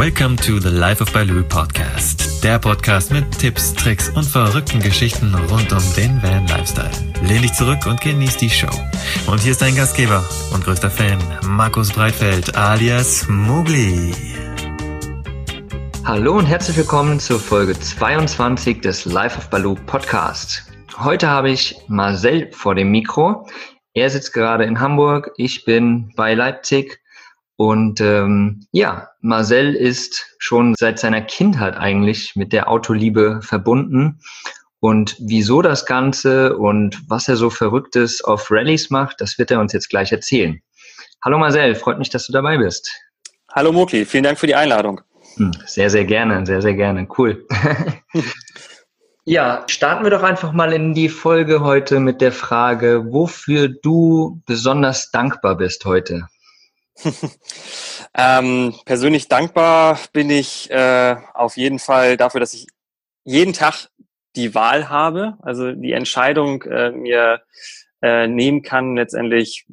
Welcome to the Life of Baloo Podcast. Der Podcast mit Tipps, Tricks und verrückten Geschichten rund um den Van Lifestyle. Lehn dich zurück und genieß die Show. Und hier ist dein Gastgeber und größter Fan, Markus Breitfeld alias Mugli. Hallo und herzlich willkommen zur Folge 22 des Life of Baloo Podcast. Heute habe ich Marcel vor dem Mikro. Er sitzt gerade in Hamburg, ich bin bei Leipzig und ähm, ja, Marcel ist schon seit seiner Kindheit eigentlich mit der Autoliebe verbunden. Und wieso das Ganze und was er so Verrücktes auf Rallyes macht, das wird er uns jetzt gleich erzählen. Hallo Marcel, freut mich, dass du dabei bist. Hallo Mokli, vielen Dank für die Einladung. Hm, sehr, sehr gerne, sehr, sehr gerne. Cool. ja, starten wir doch einfach mal in die Folge heute mit der Frage, wofür du besonders dankbar bist heute. ähm, persönlich dankbar bin ich äh, auf jeden Fall dafür, dass ich jeden Tag die Wahl habe, also die Entscheidung äh, mir äh, nehmen kann, letztendlich,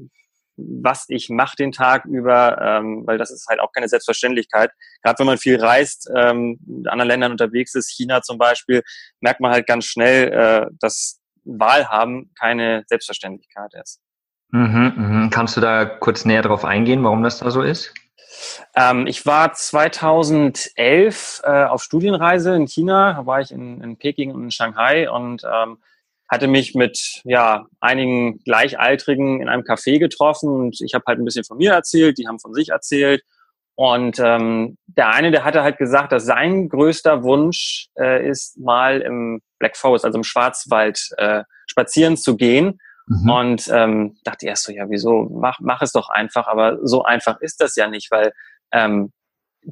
was ich mache den Tag über, ähm, weil das ist halt auch keine Selbstverständlichkeit. Gerade wenn man viel reist, ähm, in anderen Ländern unterwegs ist, China zum Beispiel, merkt man halt ganz schnell, äh, dass Wahl haben keine Selbstverständlichkeit ist. Mhm, mhm. Kannst du da kurz näher drauf eingehen, warum das da so ist? Ähm, ich war 2011 äh, auf Studienreise in China, da war ich in, in Peking und in Shanghai und ähm, hatte mich mit ja, einigen Gleichaltrigen in einem Café getroffen und ich habe halt ein bisschen von mir erzählt, die haben von sich erzählt. Und ähm, der eine, der hatte halt gesagt, dass sein größter Wunsch äh, ist, mal im Black Forest, also im Schwarzwald, äh, spazieren zu gehen Mhm. Und ähm, dachte erst so, ja, wieso, mach, mach es doch einfach, aber so einfach ist das ja nicht, weil ähm,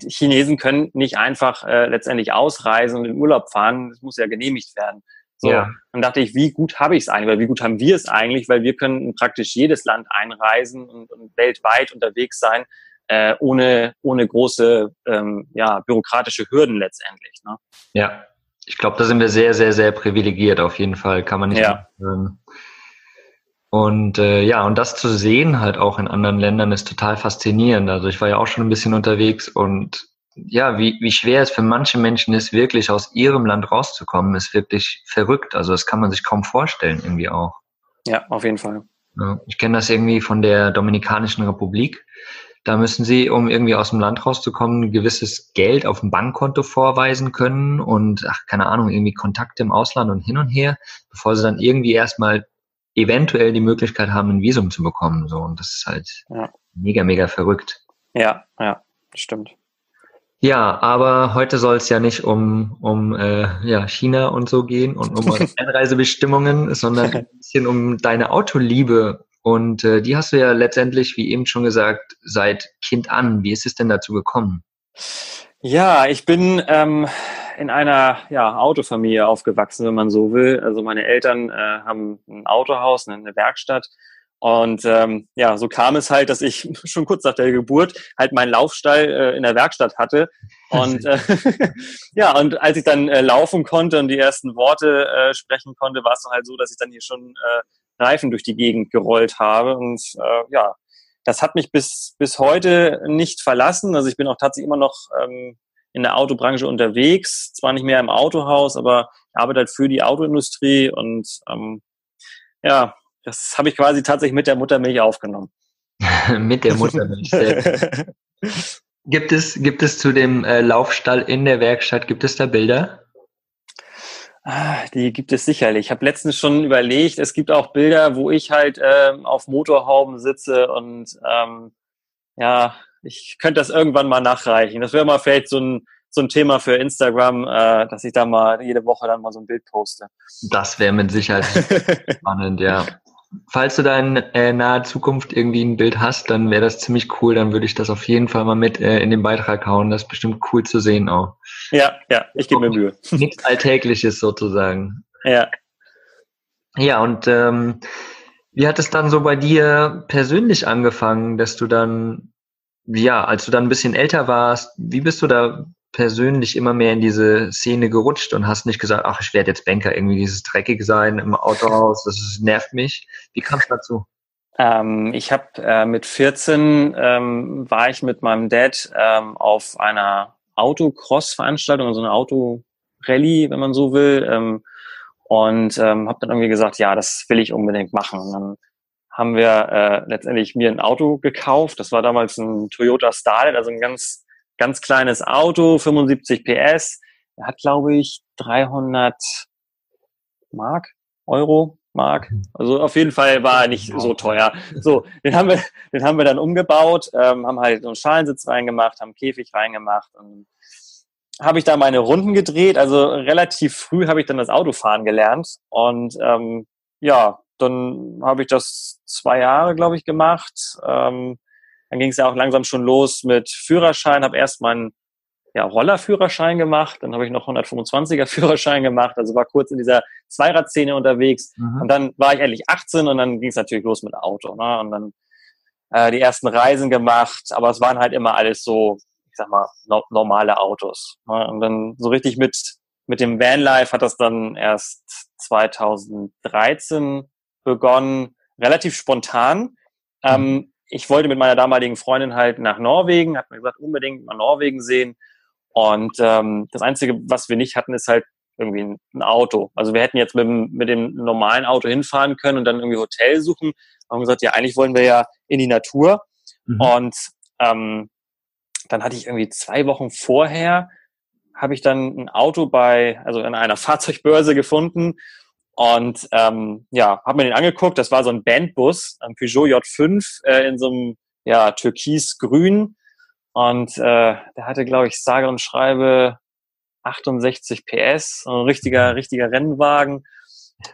Chinesen können nicht einfach äh, letztendlich ausreisen und in Urlaub fahren, das muss ja genehmigt werden. So, ja. dann dachte ich, wie gut habe ich es eigentlich, weil wie gut haben wir es eigentlich, weil wir können in praktisch jedes Land einreisen und, und weltweit unterwegs sein, äh, ohne, ohne große ähm, ja, bürokratische Hürden letztendlich. Ne? Ja, ich glaube, da sind wir sehr, sehr, sehr privilegiert auf jeden Fall, kann man nicht ja. sagen. Und äh, ja, und das zu sehen halt auch in anderen Ländern ist total faszinierend. Also ich war ja auch schon ein bisschen unterwegs und ja, wie, wie schwer es für manche Menschen ist, wirklich aus ihrem Land rauszukommen, ist wirklich verrückt. Also das kann man sich kaum vorstellen irgendwie auch. Ja, auf jeden Fall. Ich kenne das irgendwie von der Dominikanischen Republik. Da müssen sie, um irgendwie aus dem Land rauszukommen, ein gewisses Geld auf dem Bankkonto vorweisen können und, ach, keine Ahnung, irgendwie Kontakte im Ausland und hin und her, bevor sie dann irgendwie erstmal eventuell die Möglichkeit haben, ein Visum zu bekommen. So, und das ist halt ja. mega, mega verrückt. Ja, ja, stimmt. Ja, aber heute soll es ja nicht um, um äh, ja, China und so gehen und um Einreisebestimmungen, sondern ein bisschen um deine Autoliebe. Und äh, die hast du ja letztendlich, wie eben schon gesagt, seit Kind an. Wie ist es denn dazu gekommen? Ja, ich bin ähm, in einer ja, Autofamilie aufgewachsen, wenn man so will. Also meine Eltern äh, haben ein Autohaus, eine Werkstatt. Und ähm, ja, so kam es halt, dass ich schon kurz nach der Geburt halt meinen Laufstall äh, in der Werkstatt hatte. Und äh, ja, und als ich dann äh, laufen konnte und die ersten Worte äh, sprechen konnte, war es dann halt so, dass ich dann hier schon äh, Reifen durch die Gegend gerollt habe. Und äh, ja, das hat mich bis, bis heute nicht verlassen. Also ich bin auch tatsächlich immer noch ähm, in der Autobranche unterwegs, zwar nicht mehr im Autohaus, aber arbeite halt für die Autoindustrie und ähm, ja, das habe ich quasi tatsächlich mit der Muttermilch aufgenommen. mit der Muttermilch. gibt es gibt es zu dem äh, Laufstall in der Werkstatt gibt es da Bilder? Ah, die gibt es sicherlich. Ich habe letztens schon überlegt, es gibt auch Bilder, wo ich halt ähm, auf Motorhauben sitze und ähm, ja, ich könnte das irgendwann mal nachreichen. Das wäre mal vielleicht so ein, so ein Thema für Instagram, äh, dass ich da mal jede Woche dann mal so ein Bild poste. Das wäre mit Sicherheit spannend, ja. Falls du da in äh, naher Zukunft irgendwie ein Bild hast, dann wäre das ziemlich cool. Dann würde ich das auf jeden Fall mal mit äh, in den Beitrag hauen. Das ist bestimmt cool zu sehen auch. Ja, ja, ich gebe mir Mühe. Nichts Alltägliches sozusagen. Ja. Ja, und ähm, wie hat es dann so bei dir persönlich angefangen, dass du dann ja, als du dann ein bisschen älter warst, wie bist du da persönlich immer mehr in diese Szene gerutscht und hast nicht gesagt, ach, ich werde jetzt Banker, irgendwie dieses dreckig sein im Autohaus, das ist, nervt mich. Wie kam es dazu? Ähm, ich habe äh, mit 14 ähm, war ich mit meinem Dad ähm, auf einer Autocross-Veranstaltung, also eine Autorallye, wenn man so will. Ähm, und ähm, habe dann irgendwie gesagt, ja, das will ich unbedingt machen. Und dann haben wir äh, letztendlich mir ein Auto gekauft. Das war damals ein Toyota Starlet, also ein ganz ganz kleines Auto, 75 PS. Er hat, glaube ich, 300 Mark, Euro, Mark. Also auf jeden Fall war er nicht so teuer. So, den haben wir, den haben wir dann umgebaut, ähm, haben halt so einen Schalensitz reingemacht, haben einen Käfig reingemacht und habe ich da meine Runden gedreht. Also relativ früh habe ich dann das Autofahren gelernt und ähm, ja, dann habe ich das zwei Jahre, glaube ich, gemacht. Ähm, dann ging es ja auch langsam schon los mit Führerschein, habe erst meinen ja, Rollerführerschein gemacht, dann habe ich noch 125er Führerschein gemacht, also war kurz in dieser Zweiradszene unterwegs mhm. und dann war ich endlich 18 und dann ging es natürlich los mit Auto ne? und dann äh, die ersten Reisen gemacht, aber es waren halt immer alles so, ich sag mal, no normale Autos ne? und dann so richtig mit mit dem Vanlife hat das dann erst 2013 begonnen, relativ spontan. Ähm, mhm. Ähm, ich wollte mit meiner damaligen Freundin halt nach Norwegen, hat mir gesagt, unbedingt mal Norwegen sehen. Und ähm, das Einzige, was wir nicht hatten, ist halt irgendwie ein, ein Auto. Also wir hätten jetzt mit, dem, mit dem normalen Auto hinfahren können und dann irgendwie Hotel suchen. Haben gesagt, ja, eigentlich wollen wir ja in die Natur. Mhm. Und ähm, dann hatte ich irgendwie zwei Wochen vorher, habe ich dann ein Auto bei, also in einer Fahrzeugbörse gefunden und ähm, ja, habe mir den angeguckt. Das war so ein Bandbus, ein Peugeot J5 äh, in so einem ja, türkis-grün. Und äh, der hatte, glaube ich, sage und schreibe 68 PS, ein richtiger, richtiger Rennwagen.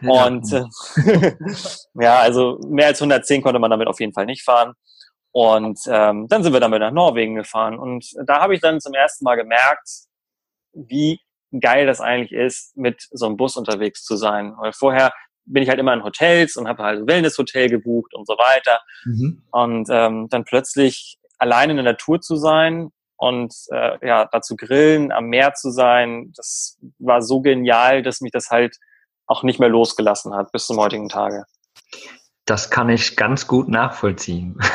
Und äh, ja, also mehr als 110 konnte man damit auf jeden Fall nicht fahren. Und ähm, dann sind wir damit nach Norwegen gefahren. Und da habe ich dann zum ersten Mal gemerkt, wie geil das eigentlich ist, mit so einem Bus unterwegs zu sein. Weil vorher bin ich halt immer in Hotels und habe halt ein Wellness-Hotel gebucht und so weiter. Mhm. Und ähm, dann plötzlich allein in der Natur zu sein und äh, ja, dazu grillen, am Meer zu sein, das war so genial, dass mich das halt auch nicht mehr losgelassen hat bis zum heutigen Tage. Das kann ich ganz gut nachvollziehen.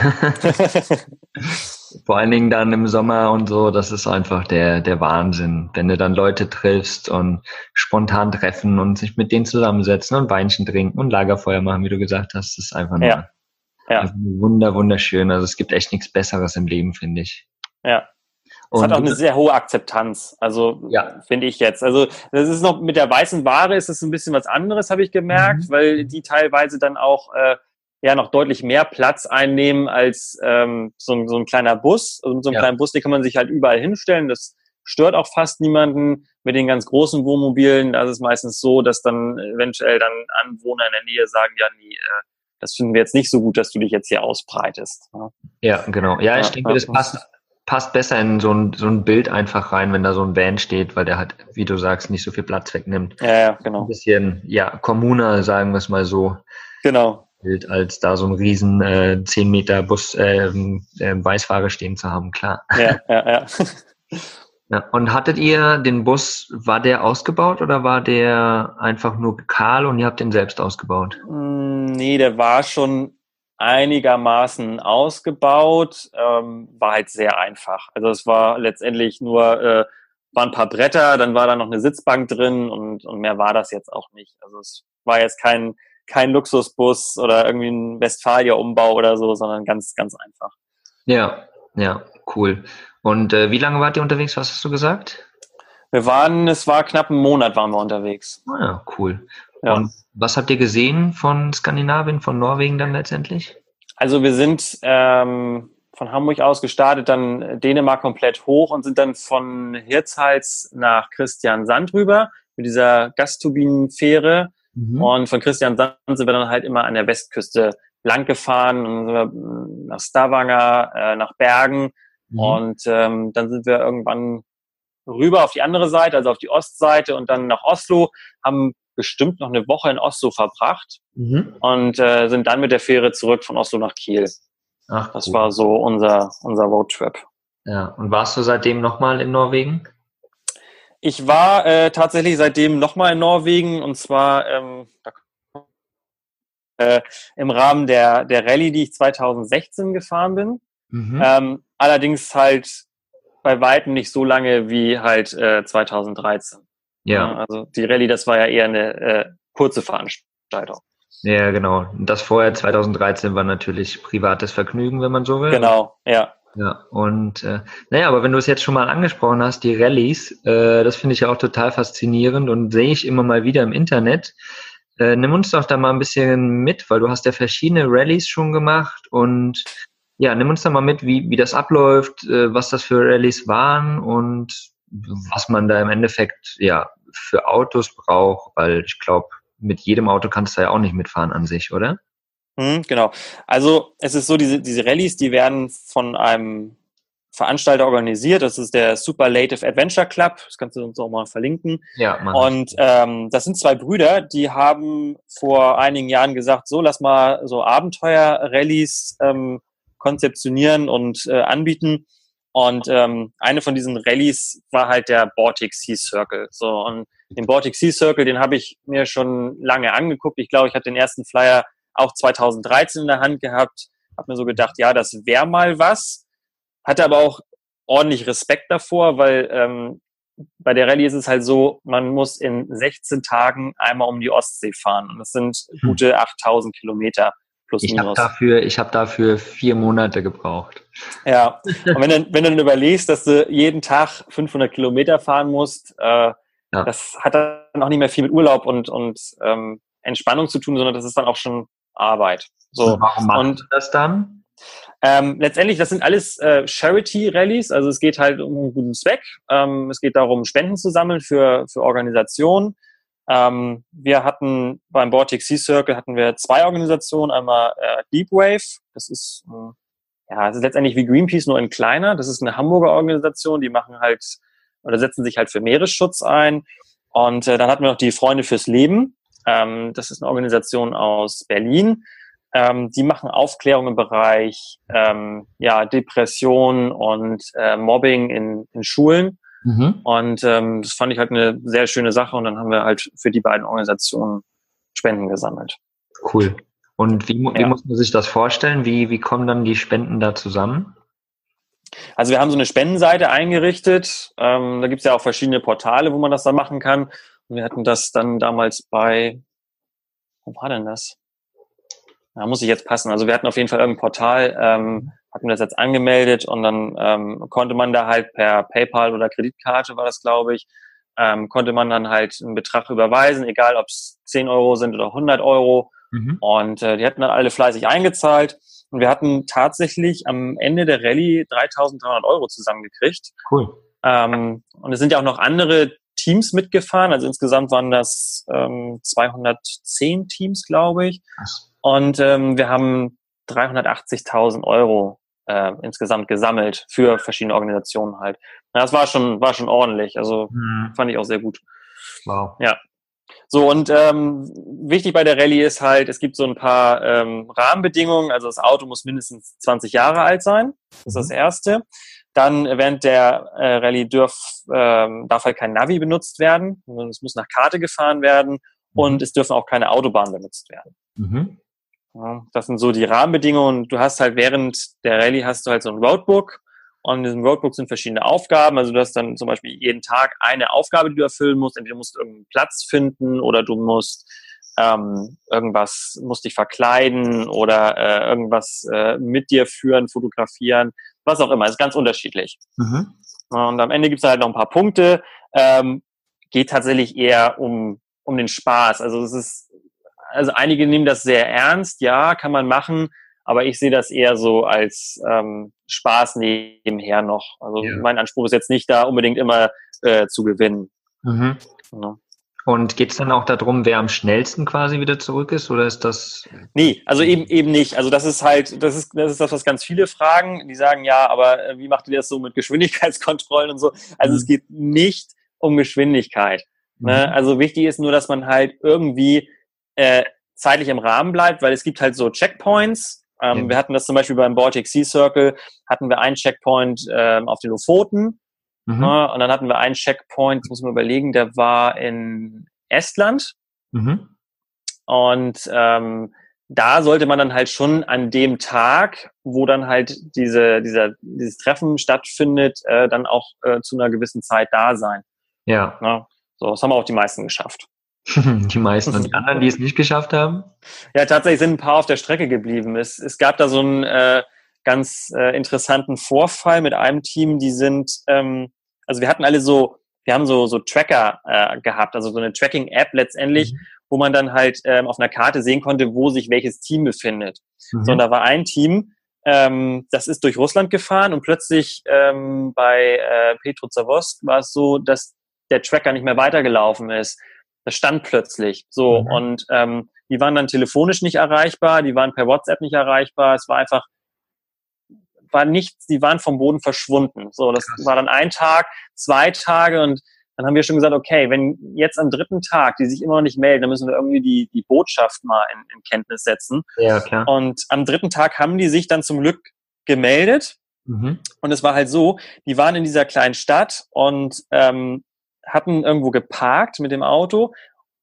Vor allen Dingen dann im Sommer und so, das ist einfach der, der Wahnsinn. Wenn du dann Leute triffst und spontan treffen und sich mit denen zusammensetzen und Weinchen trinken und Lagerfeuer machen, wie du gesagt hast, das ist einfach nur ja. Ja. Also wunder, wunderschön. Also es gibt echt nichts Besseres im Leben, finde ich. Ja. Es hat auch eine sehr hohe Akzeptanz, also ja. finde ich jetzt. Also das ist noch mit der weißen Ware ist es ein bisschen was anderes, habe ich gemerkt, mhm. weil die teilweise dann auch äh, ja noch deutlich mehr Platz einnehmen als ähm, so, so ein kleiner Bus. Also so einen ja. kleinen Bus, den kann man sich halt überall hinstellen. Das stört auch fast niemanden. Mit den ganz großen Wohnmobilen, da ist es meistens so, dass dann eventuell dann Anwohner in der Nähe sagen, ja, nee, äh, das finden wir jetzt nicht so gut, dass du dich jetzt hier ausbreitest. Ja, ja genau. Ja, ich ja, denke, das passt, passt besser in so ein, so ein Bild einfach rein, wenn da so ein Van steht, weil der hat, wie du sagst, nicht so viel Platz wegnimmt. Ja, ja, genau. Ein bisschen, ja, kommuner, sagen wir es mal so. Genau Bild, als da so ein riesen äh, 10 Meter Bus äh, äh, Weißware stehen zu haben, klar. Ja, ja, ja. ja. Und hattet ihr den Bus, war der ausgebaut oder war der einfach nur kahl und ihr habt den selbst ausgebaut? Mm, nee, der war schon einigermaßen ausgebaut, ähm, war halt sehr einfach. Also es war letztendlich nur, äh, waren ein paar Bretter, dann war da noch eine Sitzbank drin und, und mehr war das jetzt auch nicht. Also es war jetzt kein kein Luxusbus oder irgendwie ein Westfalia-Umbau oder so, sondern ganz, ganz einfach. Ja, ja, cool. Und äh, wie lange wart ihr unterwegs? Was hast du gesagt? Wir waren, es war knapp einen Monat waren wir unterwegs. Ah, ja, cool. Ja. Und was habt ihr gesehen von Skandinavien, von Norwegen dann letztendlich? Also wir sind ähm, von Hamburg aus gestartet, dann Dänemark komplett hoch und sind dann von Hirtshals nach Christian Sand rüber mit dieser Gasturbinenfähre Mhm. Und von Christian Sand sind wir dann halt immer an der Westküste lang gefahren und sind wir nach Stavanger, äh, nach Bergen. Mhm. Und ähm, dann sind wir irgendwann rüber auf die andere Seite, also auf die Ostseite und dann nach Oslo, haben bestimmt noch eine Woche in Oslo verbracht mhm. und äh, sind dann mit der Fähre zurück von Oslo nach Kiel. Ach, das cool. war so unser, unser Roadtrip. Ja, und warst du seitdem nochmal in Norwegen? Ich war äh, tatsächlich seitdem nochmal in Norwegen und zwar ähm, äh, im Rahmen der, der Rallye, die ich 2016 gefahren bin. Mhm. Ähm, allerdings halt bei weitem nicht so lange wie halt äh, 2013. Ja. Also die Rallye, das war ja eher eine äh, kurze Veranstaltung. Ja, genau. Das vorher 2013 war natürlich privates Vergnügen, wenn man so will. Genau, ja. Ja, und äh, naja, aber wenn du es jetzt schon mal angesprochen hast, die Rallyes, äh, das finde ich ja auch total faszinierend und sehe ich immer mal wieder im Internet. Äh, nimm uns doch da mal ein bisschen mit, weil du hast ja verschiedene Rallyes schon gemacht und ja, nimm uns da mal mit, wie, wie das abläuft, äh, was das für Rallyes waren und was man da im Endeffekt ja für Autos braucht, weil ich glaube, mit jedem Auto kannst du ja auch nicht mitfahren an sich, oder? Hm, genau. Also es ist so, diese, diese Rallyes, die werden von einem Veranstalter organisiert. Das ist der Superlative Adventure Club. Das kannst du uns auch mal verlinken. Ja, Mann. Und ähm, das sind zwei Brüder, die haben vor einigen Jahren gesagt, so lass mal so Abenteuer-Rallyes ähm, konzeptionieren und äh, anbieten. Und ähm, eine von diesen Rallyes war halt der Baltic Sea Circle. So und den Baltic Sea Circle, den habe ich mir schon lange angeguckt. Ich glaube, ich hatte den ersten Flyer auch 2013 in der Hand gehabt. Habe mir so gedacht, ja, das wäre mal was. Hatte aber auch ordentlich Respekt davor, weil ähm, bei der Rallye ist es halt so, man muss in 16 Tagen einmal um die Ostsee fahren. Und das sind Hm. gute 8000 Kilometer plus Ich habe minus. dafür, ich habe dafür vier Monate gebraucht. Ja, und wenn du, wenn du dann überlegst, dass du jeden Tag 500 Kilometer fahren musst, äh, Ja. das hat dann auch nicht mehr viel mit Urlaub und, und ähm, Entspannung zu tun, sondern das ist dann auch schon Arbeit. So. Und warum machen Und das dann? ähm, letztendlich, das sind alles äh, Charity-Rallies, also es geht halt um einen guten Zweck. Ähm, es geht darum, Spenden zu sammeln für, für Organisationen. Ähm, wir hatten beim Baltic Sea Circle hatten wir zwei Organisationen, einmal äh, Deep Wave, das ist äh, ja, es ist letztendlich wie Greenpeace nur in kleiner. Das ist eine Hamburger Organisation, die machen halt oder setzen sich halt für Meeresschutz ein. Und äh, dann hatten wir noch die Freunde fürs Leben. Ähm, das ist eine Organisation aus Berlin. Ähm, die machen Aufklärung im Bereich ähm, ja, Depression und äh, Mobbing in, in Schulen. Mhm. Und ähm, das fand ich halt eine sehr schöne Sache. Und dann haben wir halt für die beiden Organisationen Spenden gesammelt. Cool. Und wie, wie Ja. muss man sich das vorstellen? Wie, wie kommen dann die Spenden da zusammen? Also wir haben so eine Spendenseite eingerichtet. Ähm, da gibt's ja auch verschiedene Portale, wo man das dann machen kann. Wir hatten das dann damals bei, wo war denn das? Da muss ich jetzt passen. Also wir hatten auf jeden Fall irgendein Portal, ähm, hatten das jetzt angemeldet und dann ähm, konnte man da halt per PayPal oder Kreditkarte war das, glaube ich, ähm, konnte man dann halt einen Betrag überweisen, egal ob es 10 Euro sind oder 100 Euro. Mhm. Und äh, die hatten dann alle fleißig eingezahlt. Und wir hatten tatsächlich am Ende der Rallye 3.300 Euro zusammengekriegt. Cool. Ähm, und es sind ja auch noch andere Teams mitgefahren. Also insgesamt waren das ähm, 210 Teams, glaube ich. Und ähm, wir haben 380.000 Euro äh, insgesamt gesammelt für verschiedene Organisationen halt. Das war schon, war schon ordentlich. Also Mhm. fand ich auch sehr gut. Wow. So, und ähm, wichtig bei der Rallye ist halt, es gibt so ein paar ähm, Rahmenbedingungen. Also das Auto muss mindestens 20 Jahre alt sein. Das ist das Erste. Dann während der äh, Rallye dürf, ähm, darf halt kein Navi benutzt werden. sondern Es muss nach Karte gefahren werden und es dürfen auch keine Autobahnen benutzt werden. Mhm. Ja, das sind so die Rahmenbedingungen. Du hast halt während der Rallye hast du halt so ein Roadbook und in diesem Roadbook sind verschiedene Aufgaben. Also du hast dann zum Beispiel jeden Tag eine Aufgabe, die du erfüllen musst. Entweder musst du irgendeinen Platz finden oder du musst ähm, irgendwas, musst dich verkleiden oder äh, irgendwas äh, mit dir führen, fotografieren, was auch immer. ist ganz unterschiedlich. Mhm. Und am Ende gibt es halt noch ein paar Punkte. Ähm, geht tatsächlich eher um, um den Spaß. Also es ist, also einige nehmen das sehr ernst, ja, kann man machen, aber ich sehe das eher so als ähm, Spaß nebenher noch. Also Ja. mein Anspruch ist jetzt nicht da unbedingt immer äh, zu gewinnen. Mhm. Ja. Und geht es dann auch darum, wer am schnellsten quasi wieder zurück ist? Oder ist das. Nee, also eben eben nicht. Also das ist halt, das ist das ist das, was ganz viele fragen. Die sagen ja, aber äh, wie macht ihr das so mit Geschwindigkeitskontrollen und so? Also Mhm. es geht nicht um Geschwindigkeit. Ne? Mhm. Also wichtig ist nur, dass man halt irgendwie äh, zeitlich im Rahmen bleibt, weil es gibt halt so Checkpoints. Ähm, Ja. Wir hatten das zum Beispiel beim Baltic Sea Circle, hatten wir einen Checkpoint ähm, auf den Lofoten Mhm. ne? und dann hatten wir einen Checkpoint, das muss man überlegen, der war in Estland. Mhm. Und ähm, da sollte man dann halt schon an dem Tag wo dann halt diese, dieser, dieses Treffen stattfindet, äh, dann auch äh, zu einer gewissen Zeit da sein. Ja. ja. So, das haben auch die meisten geschafft. die meisten und die anderen, die es nicht geschafft haben? Ja, tatsächlich sind ein paar auf der Strecke geblieben. Es, es gab da so einen äh, ganz äh, interessanten Vorfall mit einem Team, die sind, ähm, also wir hatten alle so, wir haben so, so Tracker äh, gehabt, also so eine Tracking-App letztendlich, mhm. wo man dann halt ähm, auf einer Karte sehen konnte, wo sich welches Team befindet. Mhm. So, und da war ein Team, ähm, das ist durch Russland gefahren und plötzlich ähm, bei äh, Petro Zavosk war es so, dass der Tracker nicht mehr weitergelaufen ist. Das stand plötzlich so mhm. und ähm, die waren dann telefonisch nicht erreichbar, die waren per WhatsApp nicht erreichbar. Es war einfach war nichts, die waren vom Boden verschwunden. So, das Krass. war dann ein Tag, zwei Tage und dann haben wir schon gesagt, okay, wenn jetzt am dritten Tag die sich immer noch nicht melden, dann müssen wir irgendwie die, die Botschaft mal in, in Kenntnis setzen. Ja, klar. Und am dritten Tag haben die sich dann zum Glück gemeldet. Mhm. Und es war halt so, die waren in dieser kleinen Stadt und ähm, hatten irgendwo geparkt mit dem Auto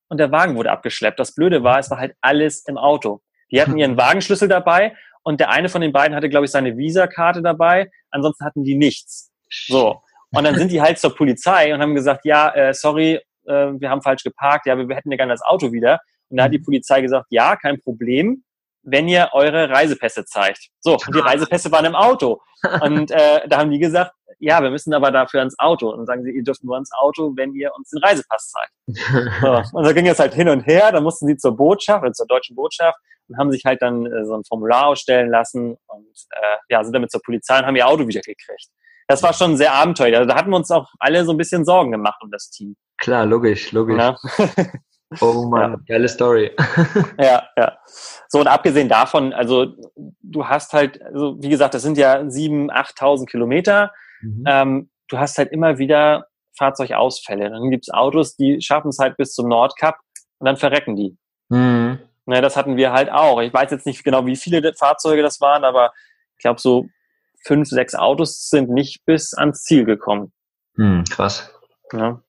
und der Wagen wurde abgeschleppt. Das Blöde war, es war halt alles im Auto. Die hatten ihren Wagenschlüssel dabei und der eine von den beiden hatte, glaube ich, seine Visakarte dabei. Ansonsten hatten die nichts. So. Und dann sind die halt zur Polizei und haben gesagt, ja, äh, sorry, äh, wir haben falsch geparkt, ja, wir hätten ja gerne das Auto wieder. Und da hat die mhm. Polizei gesagt, ja, kein Problem, wenn ihr eure Reisepässe zeigt. So, und die Reisepässe waren im Auto. Und äh, da haben die gesagt, ja, wir müssen aber dafür ans Auto. Und dann sagen sie, ihr dürft nur ans Auto, wenn ihr uns den Reisepass zeigt. So. Und da ging es halt hin und her, dann mussten sie zur Botschaft, oder zur deutschen Botschaft, und haben sich halt dann äh, so ein Formular ausstellen lassen und äh, ja, sind damit zur Polizei und haben ihr Auto wieder gekriegt. Das war schon sehr abenteuerlich. Also da hatten wir uns auch alle so ein bisschen Sorgen gemacht um das Team. Klar, logisch, logisch. Ja. oh Mann, ja. geile Story. ja, ja. So, und abgesehen davon, also du hast halt, also wie gesagt, das sind ja 7.000, 8.000 Kilometer. Mhm. Ähm, du hast halt immer wieder Fahrzeugausfälle. Dann gibt's Autos, die schaffen es halt bis zum Nordkap und dann verrecken die. Mhm. Ne, das hatten wir halt auch. Ich weiß jetzt nicht genau, wie viele Fahrzeuge das waren, aber ich glaube, so fünf, sechs Autos sind nicht bis ans Ziel gekommen. Hm, krass. Ja.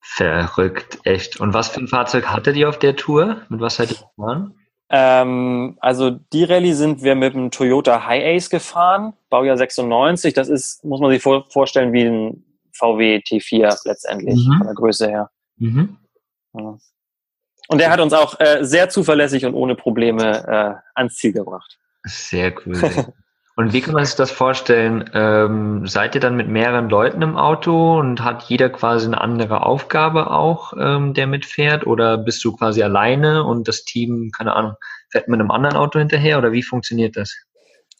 Verrückt, echt. Und was für ein Fahrzeug hattet ihr auf der Tour? Mit was seid ihr gefahren? Ähm, also die Rallye sind wir mit dem Toyota High Ace gefahren, Baujahr 96. Das ist, muss man sich vor, vorstellen, wie ein VW T4 letztendlich, mhm. von der Größe her. Mhm. Ja. Und der hat uns auch äh, sehr zuverlässig und ohne Probleme äh, ans Ziel gebracht. Sehr cool. und wie kann man sich das vorstellen? Ähm, seid ihr dann mit mehreren Leuten im Auto und hat jeder quasi eine andere Aufgabe auch, ähm, der mitfährt? Oder bist du quasi alleine und das Team, keine Ahnung, fährt mit einem anderen Auto hinterher? Oder wie funktioniert das?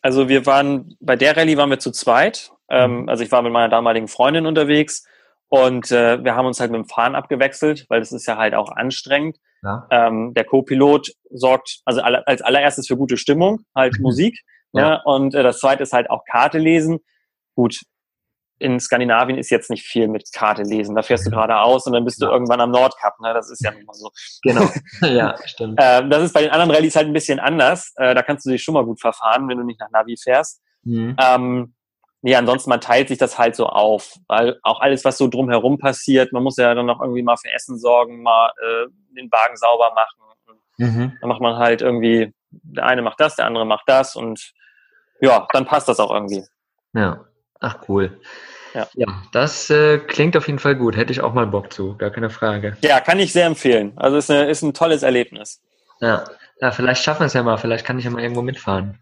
Also wir waren, bei der Rallye waren wir zu zweit. Ähm, mhm. also ich war mit meiner damaligen Freundin unterwegs und äh, wir haben uns halt mit dem Fahren abgewechselt, weil das ist ja halt auch anstrengend. Ja. Ähm, der Co-Pilot sorgt also als allererstes für gute Stimmung, halt mhm. Musik. Ja. Ne? Und äh, das zweite ist halt auch Karte lesen. Gut, in Skandinavien ist jetzt nicht viel mit Karte lesen. Da fährst du geradeaus und dann bist du ja. irgendwann am Nordkap. Ne? Das ist ja nun mal so. Genau. ja, stimmt. Äh, das ist bei den anderen Rallyes halt ein bisschen anders. Äh, da kannst du dich schon mal gut verfahren, wenn du nicht nach Navi fährst. Mhm. Ähm, nee, ansonsten man teilt sich das halt so auf, weil auch alles, was so drumherum passiert, man muss ja dann noch irgendwie mal für Essen sorgen, mal äh, den Wagen sauber machen. Mhm. Dann macht man halt irgendwie, der eine macht das, der andere macht das und ja, dann passt das auch irgendwie. Ja, ach cool. Ja, ja das äh, klingt auf jeden Fall gut. Hätte ich auch mal Bock zu, gar keine Frage. Ja, kann ich sehr empfehlen. Also ist, eine, ist ein tolles Erlebnis. Ja. ja, vielleicht schaffen wir es ja mal. Vielleicht kann ich ja mal irgendwo mitfahren.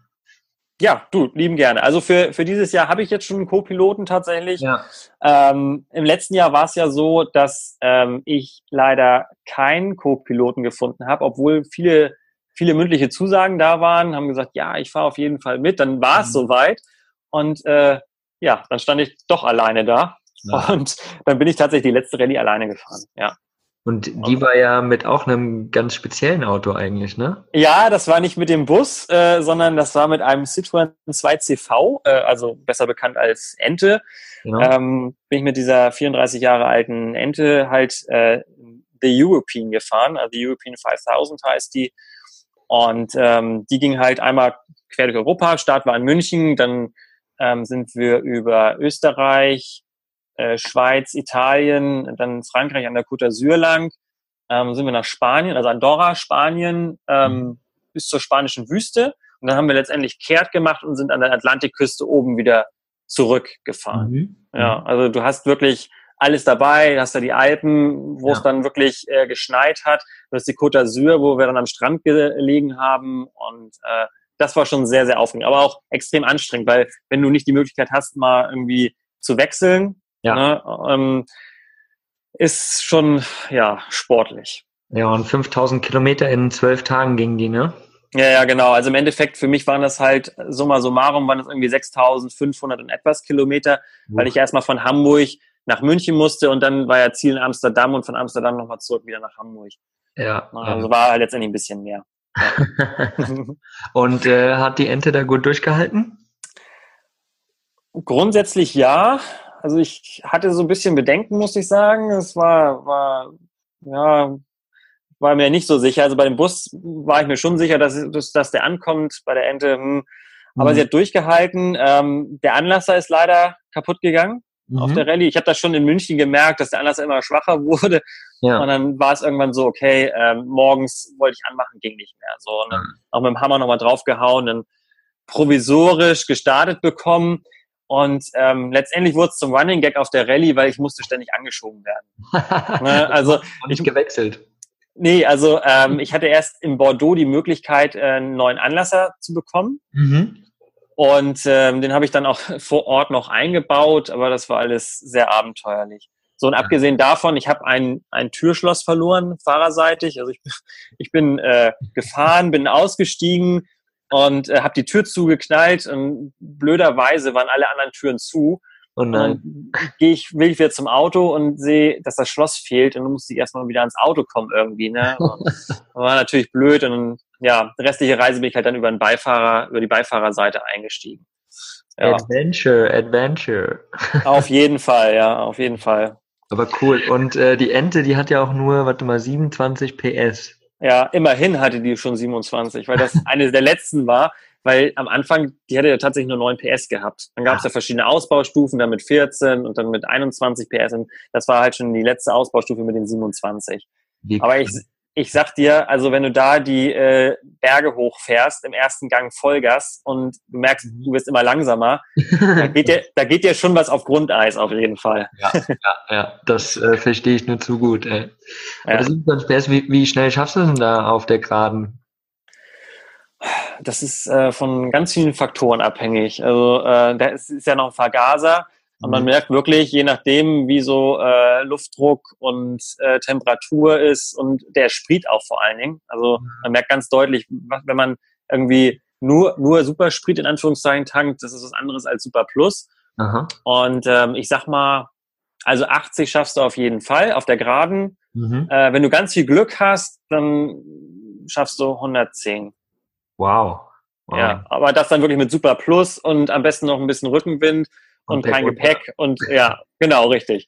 Ja, du, lieben gerne. Also für, für dieses Jahr habe ich jetzt schon einen Co-Piloten tatsächlich. Ja. Ähm, Im letzten Jahr war es ja so, dass ähm, ich leider keinen Co-Piloten gefunden habe, obwohl viele, viele mündliche Zusagen da waren, haben gesagt, ja, ich fahre auf jeden Fall mit. Dann war es mhm. soweit. Und äh, ja, dann stand ich doch alleine da. Ja. Und dann bin ich tatsächlich die letzte Rallye alleine gefahren. Ja. Und die war ja mit auch einem ganz speziellen Auto eigentlich, ne? Ja, das war nicht mit dem Bus, äh, sondern das war mit einem Citroën 2CV, äh, also besser bekannt als Ente. Genau. Ähm, bin ich mit dieser 34 Jahre alten Ente halt äh, The European gefahren, also die European 5000 heißt die. Und ähm, die ging halt einmal quer durch Europa, Start war in München, dann ähm, sind wir über Österreich, äh, Schweiz, Italien, dann Frankreich an der Côte d'Azur lang, ähm, sind wir nach Spanien, also Andorra, Spanien, ähm, mhm. bis zur spanischen Wüste. Und dann haben wir letztendlich kehrt gemacht und sind an der Atlantikküste oben wieder zurückgefahren. Mhm. Ja, also du hast wirklich alles dabei, du hast da die Alpen, wo ja. es dann wirklich äh, geschneit hat, du hast die Côte d'Azur, wo wir dann am Strand gelegen haben und äh, das war schon sehr, sehr aufregend, aber auch extrem anstrengend, weil wenn du nicht die Möglichkeit hast, mal irgendwie zu wechseln, ja. ne, ähm, ist schon ja sportlich. Ja, und 5000 Kilometer in zwölf Tagen gingen die, ne? Ja, ja, genau. Also im Endeffekt für mich waren das halt summa summarum waren das irgendwie 6500 und etwas Kilometer, mhm. weil ich erstmal von Hamburg nach München musste und dann war ja Ziel in Amsterdam und von Amsterdam nochmal zurück wieder nach Hamburg. Ja. Also war halt letztendlich ein bisschen mehr. Ja. und äh, hat die Ente da gut durchgehalten? Grundsätzlich ja. Also ich hatte so ein bisschen Bedenken, muss ich sagen. Es war, war ja, war mir nicht so sicher. Also bei dem Bus war ich mir schon sicher, dass, dass, dass der ankommt. Bei der Ente, hm. aber mhm. sie hat durchgehalten. Ähm, der Anlasser ist leider kaputt gegangen mhm. auf der Rallye. Ich habe das schon in München gemerkt, dass der Anlasser immer schwacher wurde. Ja. Und dann war es irgendwann so, okay, ähm, morgens wollte ich anmachen, ging nicht mehr. So, und dann mhm. auch mit dem Hammer nochmal draufgehauen, dann provisorisch gestartet bekommen. Und ähm, letztendlich wurde es zum Running Gag auf der Rallye, weil ich musste ständig angeschoben werden. ne? Also ich gewechselt. Nee, also ähm, ich hatte erst in Bordeaux die Möglichkeit, äh, einen neuen Anlasser zu bekommen. Mhm. Und ähm, den habe ich dann auch vor Ort noch eingebaut, aber das war alles sehr abenteuerlich. So und abgesehen davon, ich habe ein, ein Türschloss verloren, fahrerseitig. Also ich, ich bin äh, gefahren, bin ausgestiegen und äh, habe die Tür zugeknallt und blöderweise waren alle anderen Türen zu. Oh nein. gehe ich, will ich wieder zum Auto und sehe, dass das Schloss fehlt und dann musste ich erstmal wieder ans Auto kommen irgendwie. Ne? war natürlich blöd und ja, restliche Reise bin ich halt dann über den Beifahrer, über die Beifahrerseite eingestiegen. Ja. Adventure, Adventure. auf jeden Fall, ja, auf jeden Fall. Aber cool. Und äh, die Ente, die hat ja auch nur, warte mal, 27 PS. Ja, immerhin hatte die schon 27, weil das eine der letzten war weil am Anfang, die hätte ja tatsächlich nur 9 PS gehabt. Dann gab es ja verschiedene Ausbaustufen, dann mit 14 und dann mit 21 PS. Und das war halt schon die letzte Ausbaustufe mit den 27. Wie Aber ich, ich sag dir, also wenn du da die äh, Berge hochfährst, im ersten Gang Vollgas und du merkst, du wirst immer langsamer, da geht dir, da geht dir schon was auf Grundeis auf jeden Fall. Ja, ja, ja das äh, verstehe ich nur zu gut. Ey. Ja. Wie, wie schnell schaffst du denn da auf der Geraden? das ist äh, von ganz vielen Faktoren abhängig. Also äh, da ist, ist ja noch ein Vergaser und man mhm. merkt wirklich, je nachdem, wie so äh, Luftdruck und äh, Temperatur ist und der Sprit auch vor allen Dingen. Also mhm. man merkt ganz deutlich, wenn man irgendwie nur, nur Supersprit in Anführungszeichen tankt, das ist was anderes als Super Plus. Aha. Und ähm, ich sag mal, also 80 schaffst du auf jeden Fall auf der Geraden. Mhm. Äh, wenn du ganz viel Glück hast, dann schaffst du 110. Wow. wow. Ja, aber das dann wirklich mit Super Plus und am besten noch ein bisschen Rückenwind und, und kein Gepäck und ja, genau, richtig.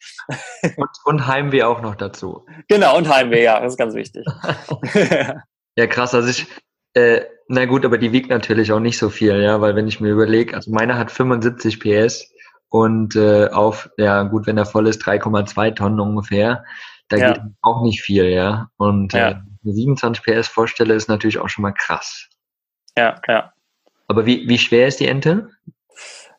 Und, und Heimweh auch noch dazu. Genau, und Heimweh, ja, das ist ganz wichtig. ja, krass, also ich, äh, na gut, aber die wiegt natürlich auch nicht so viel, ja, weil wenn ich mir überlege, also meine hat 75 PS und äh, auf, ja gut, wenn er voll ist, 3,2 Tonnen ungefähr. Da ja. geht auch nicht viel, ja. Und ja. Äh, 27 PS vorstelle, ist natürlich auch schon mal krass. Ja, ja. Aber wie, wie schwer ist die Ente?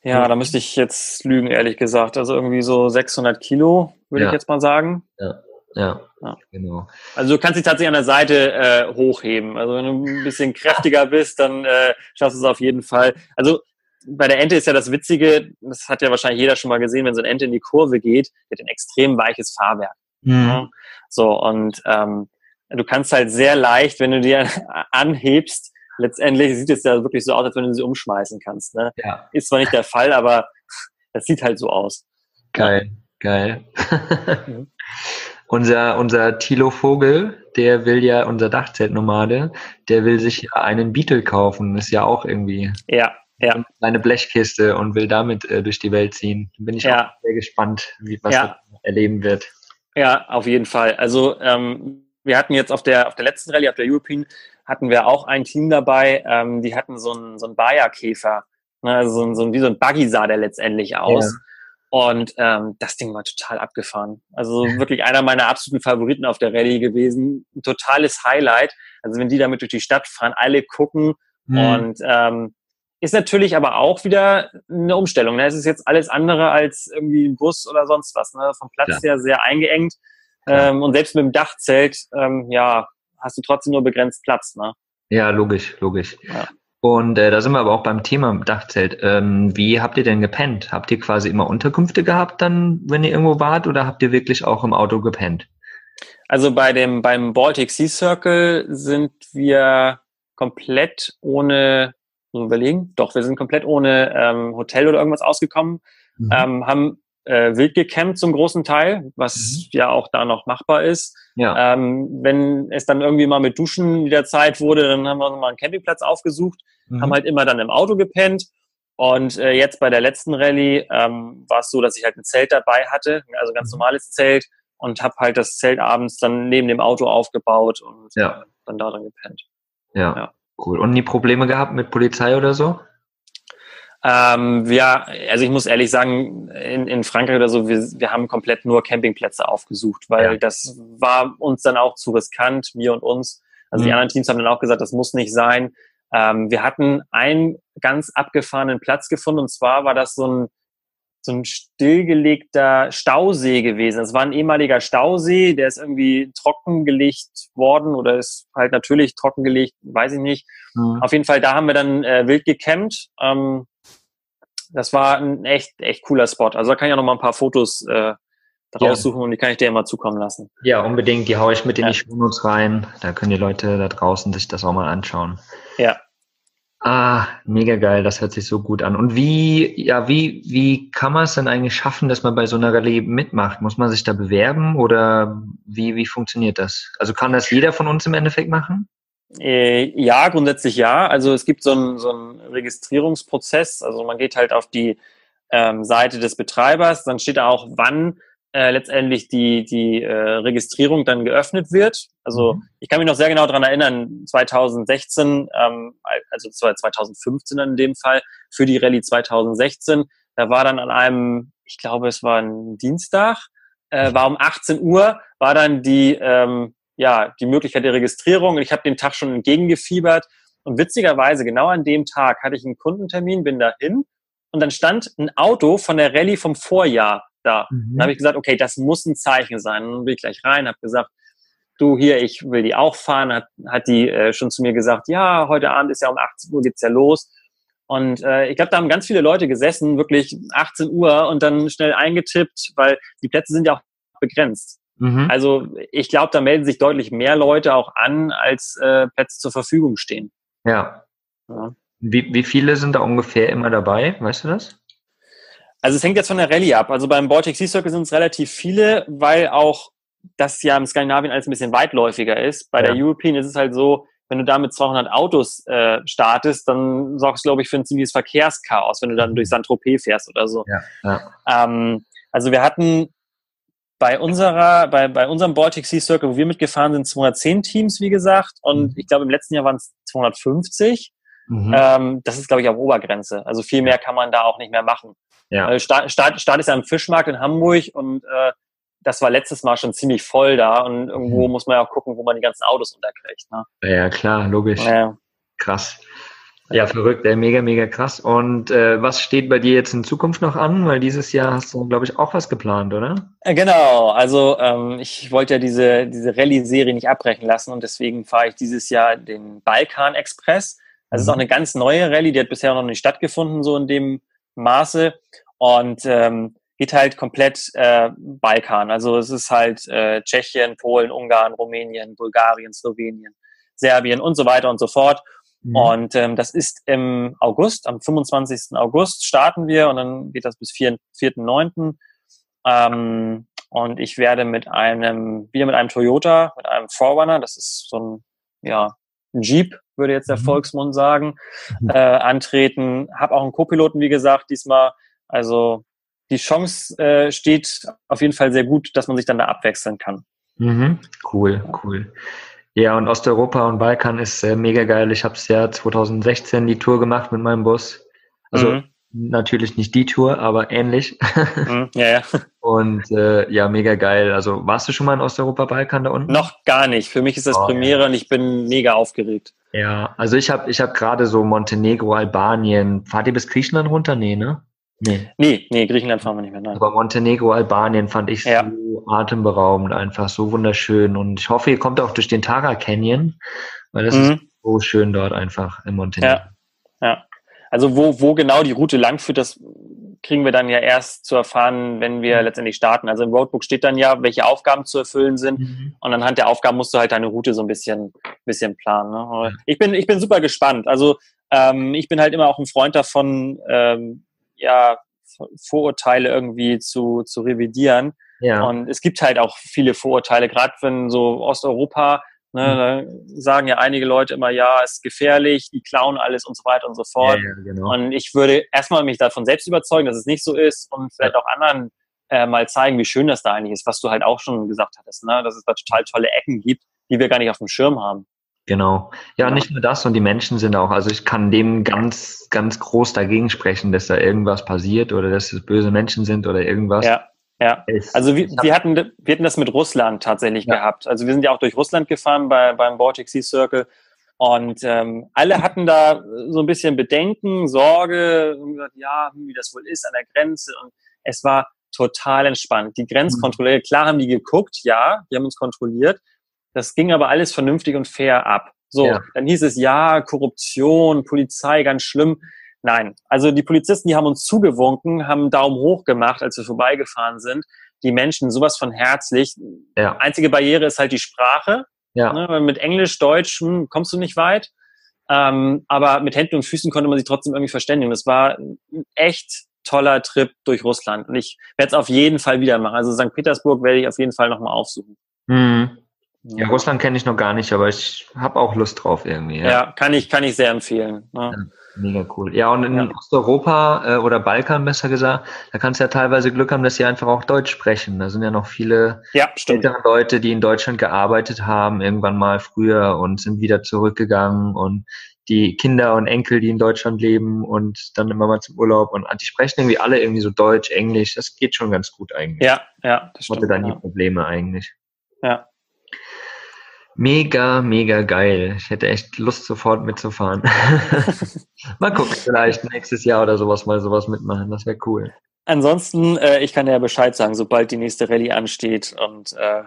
Ja, da müsste ich jetzt lügen, ehrlich gesagt. Also irgendwie so 600 Kilo, würde ja. ich jetzt mal sagen. Ja. Ja, ja, genau. Also du kannst dich tatsächlich an der Seite äh, hochheben. Also wenn du ein bisschen kräftiger bist, dann äh, schaffst du es auf jeden Fall. Also bei der Ente ist ja das Witzige, das hat ja wahrscheinlich jeder schon mal gesehen, wenn so eine Ente in die Kurve geht, wird ein extrem weiches Fahrwerk. Mhm. So, und ähm, du kannst halt sehr leicht, wenn du dir anhebst, letztendlich sieht es ja wirklich so aus, als wenn du sie umschmeißen kannst. Ne? Ja. Ist zwar nicht der Fall, aber es sieht halt so aus. Geil, geil. unser, unser Thilo Vogel, der will ja, unser Dachzeltnomade, der will sich einen Beetle kaufen. Ist ja auch irgendwie. Ja, ja. Eine Blechkiste und will damit äh, durch die Welt ziehen. Bin ich ja. auch sehr gespannt, wie was ja. er erleben wird. Ja, auf jeden Fall. Also ähm, wir hatten jetzt auf der auf der letzten Rallye, auf der European, hatten wir auch ein Team dabei, ähm, die hatten so einen, so einen Bayer-Käfer. Ne, also so, ein, so ein, wie so ein Buggy sah der letztendlich aus. Ja. Und ähm, das Ding war total abgefahren. Also wirklich einer meiner absoluten Favoriten auf der Rallye gewesen. Ein totales Highlight. Also wenn die damit durch die Stadt fahren, alle gucken Mhm. Und ähm, ist natürlich aber auch wieder eine Umstellung. Ne? Es ist jetzt alles andere als irgendwie ein Bus oder sonst was. Ne? Vom Platz ja. her sehr eingeengt. Ähm, und selbst mit dem Dachzelt, ähm, ja, hast du trotzdem nur begrenzt Platz. Ne? Ja, logisch, logisch. Ja. Und äh, da sind wir aber auch beim Thema Dachzelt. Ähm, wie habt ihr denn gepennt? Habt ihr quasi immer Unterkünfte gehabt dann, wenn ihr irgendwo wart, oder habt ihr wirklich auch im Auto gepennt? Also bei dem beim Baltic Sea Circle sind wir komplett ohne, muss überlegen, doch, wir sind komplett ohne ähm, Hotel oder irgendwas ausgekommen, mhm. ähm, haben äh, wild gecampt zum großen Teil, was mhm. ja auch da noch machbar ist. Ja. Ähm, wenn es dann irgendwie mal mit Duschen wieder Zeit wurde, dann haben wir uns mal einen Campingplatz aufgesucht, mhm. haben halt immer dann im Auto gepennt. Und äh, jetzt bei der letzten Rallye ähm, war es so, dass ich halt ein Zelt dabei hatte, also ein ganz mhm. normales Zelt und habe halt das Zelt abends dann neben dem Auto aufgebaut und ja. äh, dann da drin gepennt. Ja, ja, cool. Und nie Probleme gehabt mit Polizei oder so? Ähm, ja, also ich muss ehrlich sagen, in, in Frankreich oder so, wir, wir haben komplett nur Campingplätze aufgesucht, weil ja. das war uns dann auch zu riskant, mir und uns. Also mhm. die anderen Teams haben dann auch gesagt, das muss nicht sein. Ähm, wir hatten einen ganz abgefahrenen Platz gefunden und zwar war das so ein so ein stillgelegter Stausee gewesen. Es war ein ehemaliger Stausee, der ist irgendwie trockengelegt worden oder ist halt natürlich trockengelegt, weiß ich nicht. Mhm. Auf jeden Fall, da haben wir dann äh, wild gecampt. Ähm, das war ein echt, echt cooler Spot. Also da kann ich auch noch mal ein paar Fotos äh, raussuchen ja. und die kann ich dir mal zukommen lassen. Ja, unbedingt. Die haue ich mit in ja. die Shownotes rein. Da können die Leute da draußen sich das auch mal anschauen. Ja. Ah, mega geil. Das hört sich so gut an. Und wie, ja, wie, wie kann man es denn eigentlich schaffen, dass man bei so einer Rallye mitmacht? Muss man sich da bewerben oder wie, wie funktioniert das? Also kann das jeder von uns im Endeffekt machen? Äh, ja, grundsätzlich ja. Also es gibt so einen, so einen Registrierungsprozess. Also man geht halt auf die ähm, Seite des Betreibers, dann steht da auch, wann äh, letztendlich die, die äh, Registrierung dann geöffnet wird. Also mhm. ich kann mich noch sehr genau daran erinnern, 2016, ähm, also 2015 in dem Fall, für die Rallye 2016, da war dann an einem, ich glaube es war ein Dienstag, äh, war um 18 Uhr, war dann die ähm, ja, die Möglichkeit der Registrierung. Und ich habe den Tag schon entgegengefiebert. Und witzigerweise, genau an dem Tag hatte ich einen Kundentermin, bin dahin und dann stand ein Auto von der Rallye vom Vorjahr da. Mhm. Dann habe ich gesagt, okay, das muss ein Zeichen sein. Und dann bin ich gleich rein, habe gesagt, du hier, ich will die auch fahren. Hat, hat die äh, schon zu mir gesagt, ja, heute Abend ist ja um 18 Uhr geht's ja los. Und äh, ich glaube, da haben ganz viele Leute gesessen, wirklich 18 Uhr und dann schnell eingetippt, weil die Plätze sind ja auch begrenzt. Mhm. Also ich glaube, da melden sich deutlich mehr Leute auch an, als äh, Plätze zur Verfügung stehen. Ja. ja. Wie, wie viele sind da ungefähr immer dabei? Weißt du das? Also es hängt jetzt von der Rallye ab. Also beim Baltic Sea Circle sind es relativ viele, weil auch das ja im Skandinavien alles ein bisschen weitläufiger ist. Bei ja. der European ist es halt so, wenn du da mit 200 Autos äh, startest, dann sorgst du, glaube ich, für ein ziemliches Verkehrschaos, wenn du dann mhm. durch Saint-Tropez fährst oder so. Ja, ja. Ähm, also wir hatten bei unserer, bei, bei unserem Baltic Sea Circle, wo wir mitgefahren sind, 210 Teams, wie gesagt. Und mhm. ich glaube, im letzten Jahr waren es 250. Mhm. Ähm, das ist, glaube ich, auf Obergrenze. Also viel mehr kann man da auch nicht mehr machen. Ja. Start, Start, Start ist ja im Fischmarkt in Hamburg und äh, das war letztes Mal schon ziemlich voll da und irgendwo mhm. muss man ja auch gucken, wo man die ganzen Autos unterkriegt. Ne? Ja, klar, logisch. Ja. Krass. Ja, verrückt, ey, mega, mega krass. Und äh, was steht bei dir jetzt in Zukunft noch an? Weil dieses Jahr hast du, glaube ich, auch was geplant, oder? Äh, genau, also ähm, ich wollte ja diese, diese Rallye-Serie nicht abbrechen lassen und deswegen fahre ich dieses Jahr den Balkan Express. Das ist mhm. auch eine ganz neue Rallye, die hat bisher noch nicht stattgefunden, so in dem Maße. Und ähm, geht halt komplett äh, Balkan. Also es ist halt äh, Tschechien, Polen, Ungarn, Rumänien, Bulgarien, Slowenien, Serbien und so weiter und so fort. Mhm. Und ähm, das ist im August, am 25. August starten wir und dann geht das bis 4.9. Ähm, und ich werde mit einem, wieder mit einem Toyota, mit einem Forerunner, das ist so ein, ja, Jeep, würde jetzt der mhm. Volksmund sagen, mhm. äh, antreten. Hab auch einen Co-Piloten, wie gesagt, diesmal. Also die Chance äh, steht auf jeden Fall sehr gut, dass man sich dann da abwechseln kann. Mhm. Cool, cool. Ja, und Osteuropa und Balkan ist äh, mega geil. Ich habe es ja 2016 die Tour gemacht mit meinem Bus. Also mhm. natürlich nicht die Tour, aber ähnlich. Mhm, ja, ja. Und äh, ja, mega geil. Also warst du schon mal in Osteuropa, Balkan da unten? Noch gar nicht. Für mich ist das oh, Premiere ja. und ich bin mega aufgeregt. Ja, also ich habe ich hab gerade so Montenegro, Albanien. Fahrt ihr bis Griechenland runter? Nee, ne? Nee. Nee, nee, Griechenland fahren wir nicht mehr. Nein. Aber Montenegro, Albanien fand ich ja. so atemberaubend, einfach so wunderschön. Und ich hoffe, ihr kommt auch durch den Tara Canyon, weil das mhm. ist so schön dort einfach in Montenegro. Ja, ja. Also wo, wo genau die Route langführt, das kriegen wir dann ja erst zu erfahren, wenn wir mhm. letztendlich starten. Also im Roadbook steht dann ja, welche Aufgaben zu erfüllen sind. Mhm. Und anhand der Aufgaben musst du halt deine Route so ein bisschen, bisschen planen. Ne? Ich, bin, ich bin super gespannt. Also ähm, ich bin halt immer auch ein Freund davon, ähm, ja, Vorurteile irgendwie zu, zu revidieren. Ja. Und es gibt halt auch viele Vorurteile, gerade wenn so Osteuropa Ne, mhm. Sagen ja einige Leute immer, ja, es ist gefährlich, die klauen alles und so weiter und so fort. Ja, ja, genau. Und ich würde erstmal mich davon selbst überzeugen, dass es nicht so ist und vielleicht auch anderen äh, mal zeigen, wie schön das da eigentlich ist, was du halt auch schon gesagt hattest, ne? dass es da total tolle Ecken gibt, die wir gar nicht auf dem Schirm haben. Genau. Ja, genau. nicht nur das, und die Menschen sind auch, also ich kann dem ganz, ganz groß dagegen sprechen, dass da irgendwas passiert oder dass es böse Menschen sind oder irgendwas. Ja. Ja, also wir, wir, hatten, wir hatten das mit Russland tatsächlich ja. gehabt. Also wir sind ja auch durch Russland gefahren bei, beim Baltic Sea Circle und ähm, alle hatten da so ein bisschen Bedenken, Sorge, gesagt, ja, wie das wohl ist an der Grenze und es war total entspannt. Die mhm. klar haben die geguckt, ja, die haben uns kontrolliert. Das ging aber alles vernünftig und fair ab. So, ja. dann hieß es, ja, Korruption, Polizei, ganz schlimm. Nein, also die Polizisten, die haben uns zugewunken, haben einen Daumen hoch gemacht, als wir vorbeigefahren sind. Die Menschen sowas von herzlich. Ja. Einzige Barriere ist halt die Sprache. Ja. Ne, mit Englisch, Deutsch hm, kommst du nicht weit. Ähm, aber mit Händen und Füßen konnte man sich trotzdem irgendwie verständigen. Das war ein echt toller Trip durch Russland. Und ich werde es auf jeden Fall wieder machen. Also St. Petersburg werde ich auf jeden Fall nochmal aufsuchen. Mhm. Ja, Russland kenne ich noch gar nicht, aber ich habe auch Lust drauf irgendwie. Ja, ja kann ich kann ich sehr empfehlen. Ne? Ja. Mega cool. Ja, und in ja. Osteuropa äh, oder Balkan besser gesagt, da kannst du ja teilweise Glück haben, dass sie einfach auch Deutsch sprechen. Da sind ja noch viele ja, ältere Leute, die in Deutschland gearbeitet haben, irgendwann mal früher und sind wieder zurückgegangen und die Kinder und Enkel, die in Deutschland leben und dann immer mal zum Urlaub und die sprechen irgendwie alle irgendwie so Deutsch, Englisch. Das geht schon ganz gut eigentlich. Ja, ja, das stimmt. Hatte da nie ja. Probleme eigentlich. Ja. Mega, mega geil. Ich hätte echt Lust, sofort mitzufahren. mal gucken, vielleicht nächstes Jahr oder sowas mal sowas mitmachen. Das wäre cool. Ansonsten, äh, ich kann ja Bescheid sagen, sobald die nächste Rallye ansteht und, äh,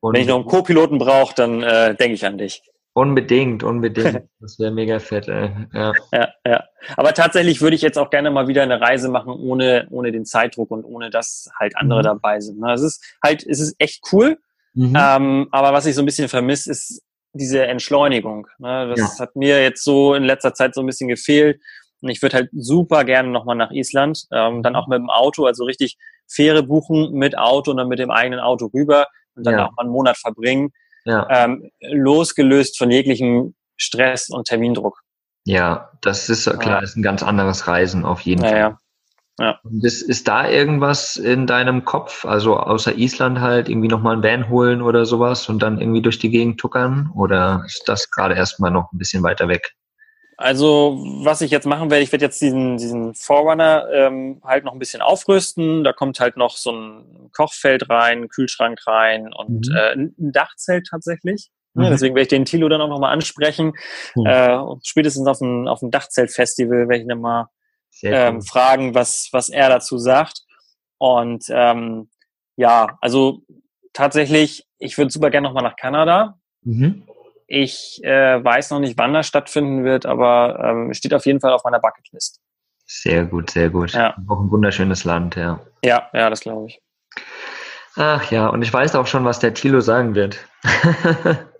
und wenn ich noch einen Co-Piloten brauche, dann äh, denke ich an dich. Unbedingt, unbedingt. Das wäre mega fett, ey. Ja. ja, ja. Aber tatsächlich würde ich jetzt auch gerne mal wieder eine Reise machen, ohne, ohne den Zeitdruck und ohne, dass halt andere mhm. dabei sind. Ne? Es ist halt, es ist echt cool. Mhm. Ähm, aber was ich so ein bisschen vermisse, ist diese Entschleunigung. Ne? Das ja. hat mir jetzt so in letzter Zeit so ein bisschen gefehlt. Und ich würde halt super gerne nochmal nach Island, ähm, dann auch mit dem Auto, also richtig Fähre buchen mit Auto und dann mit dem eigenen Auto rüber und dann ja. auch mal einen Monat verbringen. Ja. Ähm, losgelöst von jeglichem Stress und Termindruck. Ja, das ist klar, das ist ein ganz anderes Reisen auf jeden ja, Fall. Ja. Und ist, ist da irgendwas in deinem Kopf, also außer Island halt, irgendwie nochmal ein Van holen oder sowas und dann irgendwie durch die Gegend tuckern? Oder ist das gerade erstmal noch ein bisschen weiter weg? Also, was ich jetzt machen werde, ich werde jetzt diesen, diesen Forerunner ähm, halt noch ein bisschen aufrüsten. Da kommt halt noch so ein Kochfeld rein, ein Kühlschrank rein und mhm. äh, ein Dachzelt tatsächlich. Mhm. Ja, deswegen werde ich den Tilo dann auch nochmal ansprechen. Mhm. Äh, spätestens auf dem, auf dem Dachzeltfestival werde ich dann mal ähm, fragen, was, was er dazu sagt. Und ähm, ja, also tatsächlich, ich würde super gerne nochmal nach Kanada. Mhm. Ich äh, weiß noch nicht, wann das stattfinden wird, aber ähm, steht auf jeden Fall auf meiner Bucketlist. Sehr gut, sehr gut. Ja. Auch ein wunderschönes Land, ja. Ja, ja, das glaube ich. Ach ja, und ich weiß auch schon, was der Tilo sagen wird.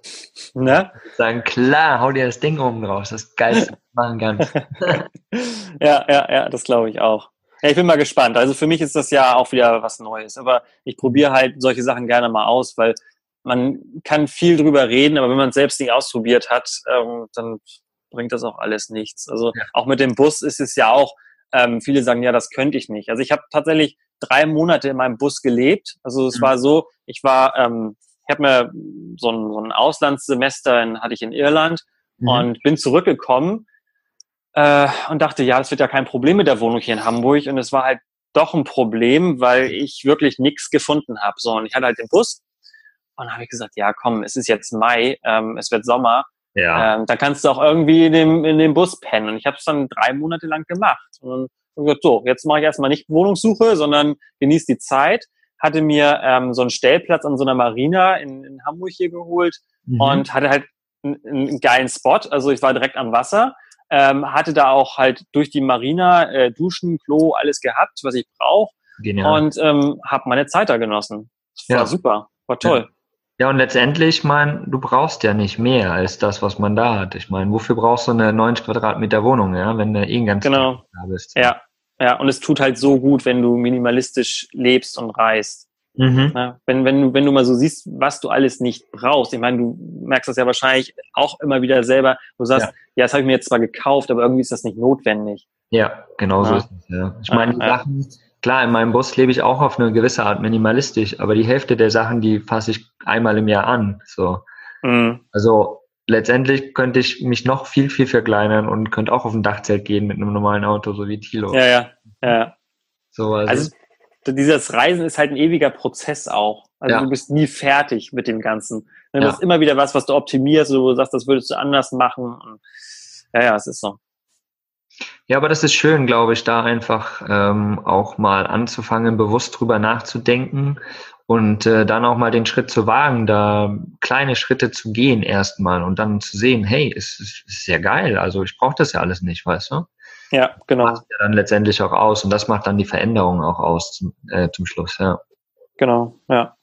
ne? Sagen, klar, hau dir das Ding oben raus, das Geilste machen kannst. ja, ja, ja, das glaube ich auch. Ja, ich bin mal gespannt. Also für mich ist das ja auch wieder was Neues. Aber ich probiere halt solche Sachen gerne mal aus, weil man kann viel drüber reden, aber wenn man es selbst nicht ausprobiert hat, ähm, dann bringt das auch alles nichts. Also ja. auch mit dem Bus ist es ja auch, ähm, viele sagen, ja, das könnte ich nicht. Also ich habe tatsächlich drei Monate in meinem Bus gelebt. Also es mhm. war so, ich war, ähm, ich habe mir so ein, so ein Auslandssemester in, hatte ich in Irland mhm. und bin zurückgekommen äh, und dachte, ja, das wird ja kein Problem mit der Wohnung hier in Hamburg. Und es war halt doch ein Problem, weil ich wirklich nichts gefunden habe. So, und ich hatte halt den Bus und habe ich gesagt, ja, komm, es ist jetzt Mai, ähm, es wird Sommer, Ja. Ähm, da kannst du auch irgendwie in dem, in dem Bus pennen. Und ich habe es dann drei Monate lang gemacht. Und dann gesagt, so, jetzt mache ich erstmal nicht Wohnungssuche, sondern genieße die Zeit. Hatte mir ähm, so einen Stellplatz an so einer Marina in, in Hamburg hier geholt mhm. und hatte halt einen, einen geilen Spot. Also ich war direkt am Wasser. Ähm, hatte da auch halt durch die Marina äh, Duschen, Klo, alles gehabt, was ich brauche. Und ähm, habe meine Zeit da genossen. War ja. super, war toll. Ja. Ja, und letztendlich, mein, du brauchst ja nicht mehr als das, was man da hat. Ich meine, wofür brauchst du eine 90 Quadratmeter Wohnung, ja, wenn du eh ganz genau. da bist? Ja, ja, und es tut halt so gut, wenn du minimalistisch lebst und reist. Mhm. Ja, wenn, wenn, du, wenn du mal so siehst, was du alles nicht brauchst. Ich meine, du merkst das ja wahrscheinlich auch immer wieder selber. Du sagst, ja, ja das habe ich mir jetzt zwar gekauft, aber irgendwie ist das nicht notwendig. Ja, genau ja. so ist es. Ja. Ich meine, die Sachen, klar, in meinem Bus lebe ich auch auf eine gewisse Art minimalistisch, aber die Hälfte der Sachen, die fasse ich einmal im Jahr an. So. Mhm. Also letztendlich könnte ich mich noch viel, viel verkleinern und könnte auch auf ein Dachzelt gehen mit einem normalen Auto, so wie Tilo. Ja, ja, ja. So, also, also dieses Reisen ist halt ein ewiger Prozess auch. Also ja. du bist nie fertig mit dem Ganzen. Du ja. hast immer wieder was, was du optimierst, wo du sagst, das würdest du anders machen. Ja, ja, es ist so. Ja, aber das ist schön, glaube ich, da einfach ähm, auch mal anzufangen, bewusst drüber nachzudenken und äh, dann auch mal den Schritt zu wagen, da kleine Schritte zu gehen erstmal und dann zu sehen, hey, es ist, ist ja geil, also ich brauche das ja alles nicht, weißt du? Ja, genau. Das macht ja dann letztendlich auch aus und das macht dann die Veränderung auch aus zum, äh, zum Schluss, ja. Genau, ja.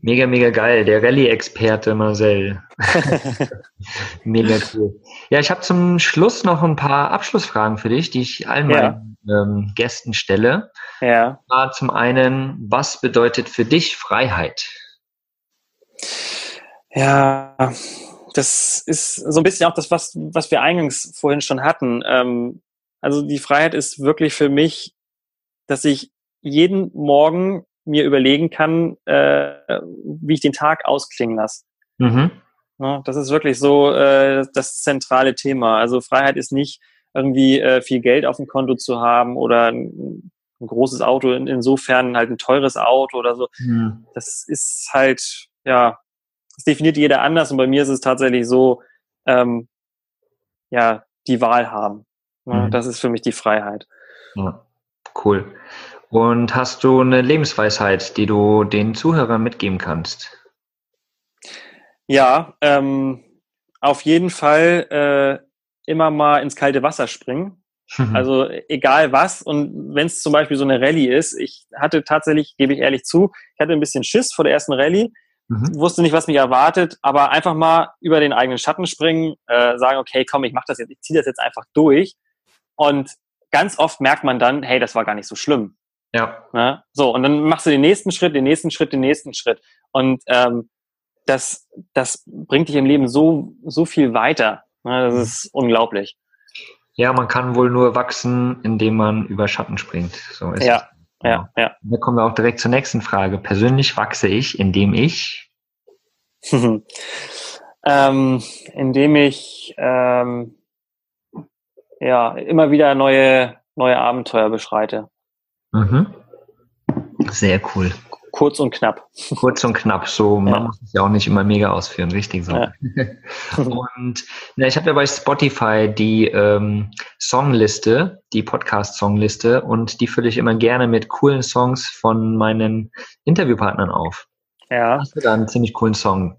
Mega, mega geil. Der Rallye-Experte Marcel. mega cool. Ja, ich habe zum Schluss noch ein paar Abschlussfragen für dich, die ich allen ja. meinen ähm, Gästen stelle. Ja. War zum einen, was bedeutet für dich Freiheit? Ja, das ist so ein bisschen auch das, was, was wir eingangs vorhin schon hatten. Ähm, also die Freiheit ist wirklich für mich, dass ich jeden Morgen mir überlegen kann, äh, wie ich den Tag ausklingen lasse. Mhm. Ja, das ist wirklich so äh, das zentrale Thema. Also Freiheit ist nicht irgendwie äh, viel Geld auf dem Konto zu haben oder ein, ein großes Auto, in, insofern halt ein teures Auto oder so. Mhm. Das ist halt, ja, das definiert jeder anders und bei mir ist es tatsächlich so, ähm, ja, die Wahl haben. Ja, mhm. Das ist für mich die Freiheit. Ja, cool. Und hast du eine Lebensweisheit, die du den Zuhörern mitgeben kannst? Ja, ähm, auf jeden Fall äh, immer mal ins kalte Wasser springen. Mhm. Also egal was. Und wenn es zum Beispiel so eine Rallye ist, ich hatte tatsächlich, gebe ich ehrlich zu, ich hatte ein bisschen Schiss vor der ersten Rallye, mhm. wusste nicht, was mich erwartet, aber einfach mal über den eigenen Schatten springen, äh, sagen, okay, komm, ich mache das jetzt, ich ziehe das jetzt einfach durch. Und ganz oft merkt man dann, hey, das war gar nicht so schlimm. Ja. Ne? So, und dann machst du den nächsten Schritt, den nächsten Schritt, den nächsten Schritt. Und ähm, das, das bringt dich im Leben so, so viel weiter. Ne? Das ist unglaublich. Ja, man kann wohl nur wachsen, indem man über Schatten springt. So ist ja, es. ja, ja. Da kommen wir auch direkt zur nächsten Frage. Persönlich wachse ich, indem ich ähm, indem ich ähm, ja immer wieder neue neue Abenteuer beschreite. Mhm. Sehr cool. Kurz und knapp. Kurz und knapp, so man ja. muss es ja auch nicht immer mega ausführen, richtig so. Ja. und na, ich habe ja bei Spotify die ähm, Songliste, die Podcast-Songliste und die fülle ich immer gerne mit coolen Songs von meinen Interviewpartnern auf. Ja. Hast du da einen ziemlich coolen Song?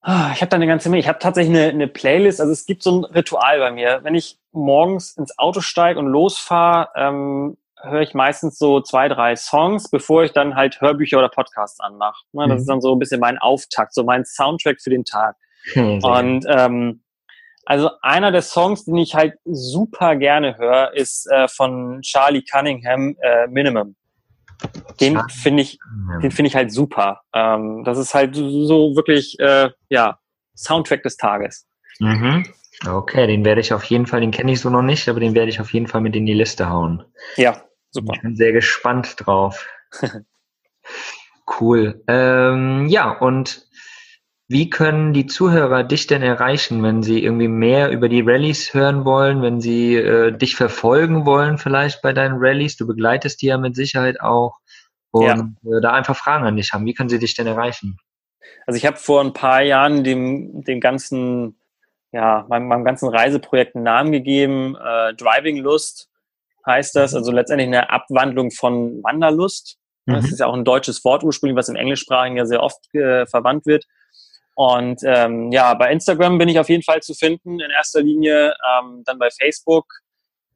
Ah, ich habe da eine ganze Menge. Ich habe tatsächlich eine, eine Playlist. Also es gibt so ein Ritual bei mir. Wenn ich morgens ins Auto steige und losfahre, ähm, höre ich meistens so zwei, drei Songs, bevor ich dann halt Hörbücher oder Podcasts anmache. Ne, das mhm. ist dann so ein bisschen mein Auftakt, so mein Soundtrack für den Tag. Mhm. Und ähm, also einer der Songs, den ich halt super gerne höre, ist äh, von Charlie Cunningham, äh, Minimum. Den finde ich, den finde ich halt super. Ähm, das ist halt so wirklich, äh, ja, Soundtrack des Tages. Mhm. Okay, den werde ich auf jeden Fall, den kenne ich so noch nicht, aber den werde ich auf jeden Fall mit in die Liste hauen. Ja, super. Ich bin sehr gespannt drauf. cool. Ähm, ja, und wie können die Zuhörer dich denn erreichen, wenn sie irgendwie mehr über die Rallyes hören wollen, wenn sie äh, dich verfolgen wollen vielleicht bei deinen Rallyes? Du begleitest die ja mit Sicherheit auch. Und ja. äh, da einfach Fragen an dich haben. Wie können sie dich denn erreichen? Also ich habe vor ein paar Jahren dem, dem ganzen ja, meinem, meinem ganzen Reiseprojekt einen Namen gegeben. Äh, Driving Lust heißt das, also letztendlich eine Abwandlung von Wanderlust. Mhm. Das ist ja auch ein deutsches Wort ursprünglich, was im Englischsprachigen ja sehr oft äh, verwandt wird. Und ähm, ja, bei Instagram bin ich auf jeden Fall zu finden, in erster Linie, ähm, dann bei Facebook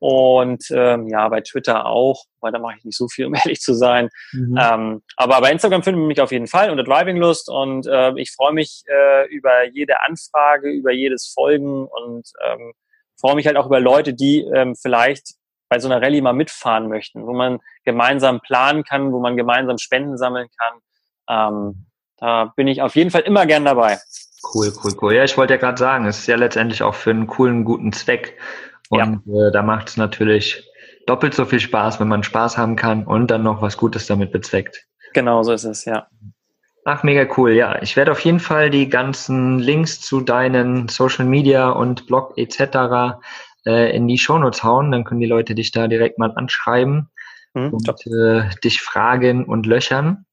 und ähm, ja, bei Twitter auch, weil da mache ich nicht so viel, um ehrlich zu sein. Mhm. Ähm, aber bei Instagram finden wir mich auf jeden Fall unter Driving Lust und äh, ich freue mich äh, über jede Anfrage, über jedes Folgen und ähm, freue mich halt auch über Leute, die ähm, vielleicht bei so einer Rallye mal mitfahren möchten, wo man gemeinsam planen kann, wo man gemeinsam Spenden sammeln kann. Ähm, da bin ich auf jeden Fall immer gern dabei. Cool, cool, cool. Ja, ich wollte ja gerade sagen, es ist ja letztendlich auch für einen coolen, guten Zweck. Und ja. äh, da macht es natürlich doppelt so viel Spaß, wenn man Spaß haben kann und dann noch was Gutes damit bezweckt. Genau so ist es, ja. Ach, mega cool, ja. Ich werde auf jeden Fall die ganzen Links zu deinen Social Media und Blog etc. Äh, in die Shownotes hauen. Dann können die Leute dich da direkt mal anschreiben mhm, und äh, dich fragen und löchern.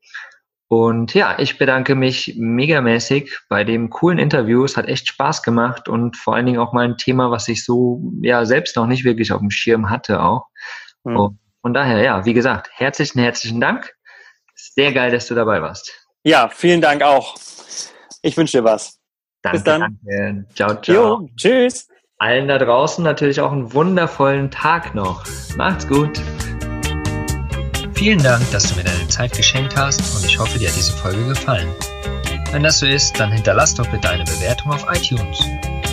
Und ja, ich bedanke mich megamäßig bei dem coolen Interview. Es hat echt Spaß gemacht und vor allen Dingen auch mal ein Thema, was ich so ja selbst noch nicht wirklich auf dem Schirm hatte auch. Mhm. Und von daher, ja, wie gesagt, herzlichen, herzlichen Dank. Sehr geil, dass du dabei warst. Ja, vielen Dank auch. Ich wünsche dir was. Danke, Bis dann. Danke. Ciao, ciao. Jo, tschüss. Allen da draußen natürlich auch einen wundervollen Tag noch. Macht's gut. Vielen Dank, dass du mir deine Zeit geschenkt hast und ich hoffe, dir hat diese Folge gefallen. Wenn das so ist, dann hinterlass doch bitte eine Bewertung auf iTunes.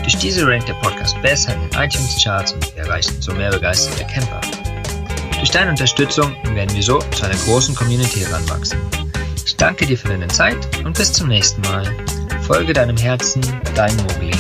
Durch diese rankt der Podcast besser in den iTunes-Charts und wir erreichen so mehr begeisterte Camper. Durch deine Unterstützung werden wir so zu einer großen Community heranwachsen. Ich danke dir für deine Zeit und bis zum nächsten Mal. Folge deinem Herzen, dein Mogli.